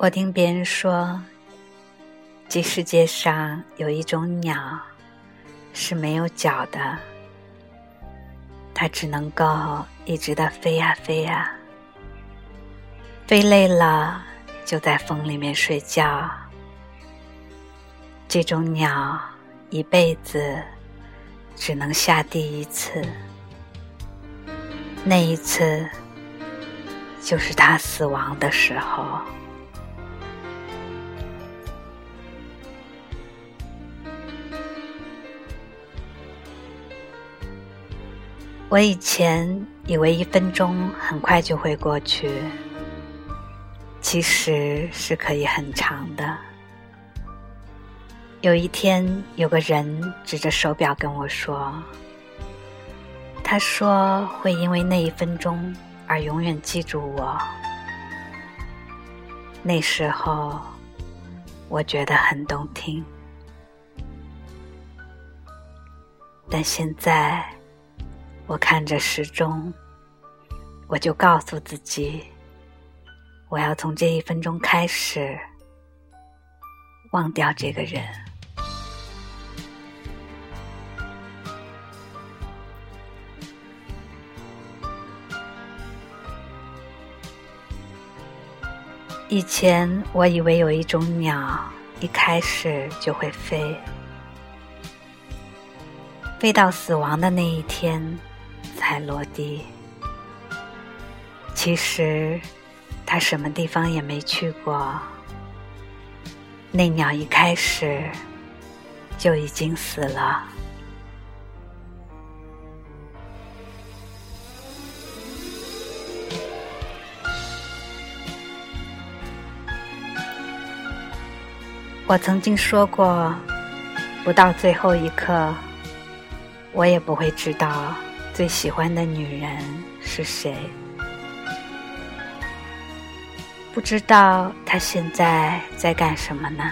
我听别人说，这世界上有一种鸟是没有脚的，它只能够一直的飞呀飞呀，飞累了就在风里面睡觉。这种鸟一辈子只能下地一次，那一次就是它死亡的时候。我以前以为一分钟很快就会过去，其实是可以很长的。有一天，有个人指着手表跟我说：“他说会因为那一分钟而永远记住我。”那时候，我觉得很动听，但现在。我看着时钟，我就告诉自己，我要从这一分钟开始忘掉这个人。以前我以为有一种鸟，一开始就会飞，飞到死亡的那一天。才落地。其实，他什么地方也没去过。那鸟一开始就已经死了。我曾经说过，不到最后一刻，我也不会知道。最喜欢的女人是谁？不知道她现在在干什么呢？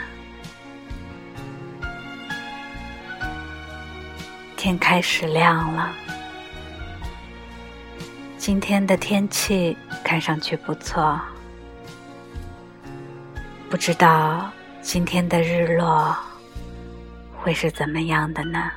天开始亮了，今天的天气看上去不错。不知道今天的日落会是怎么样的呢？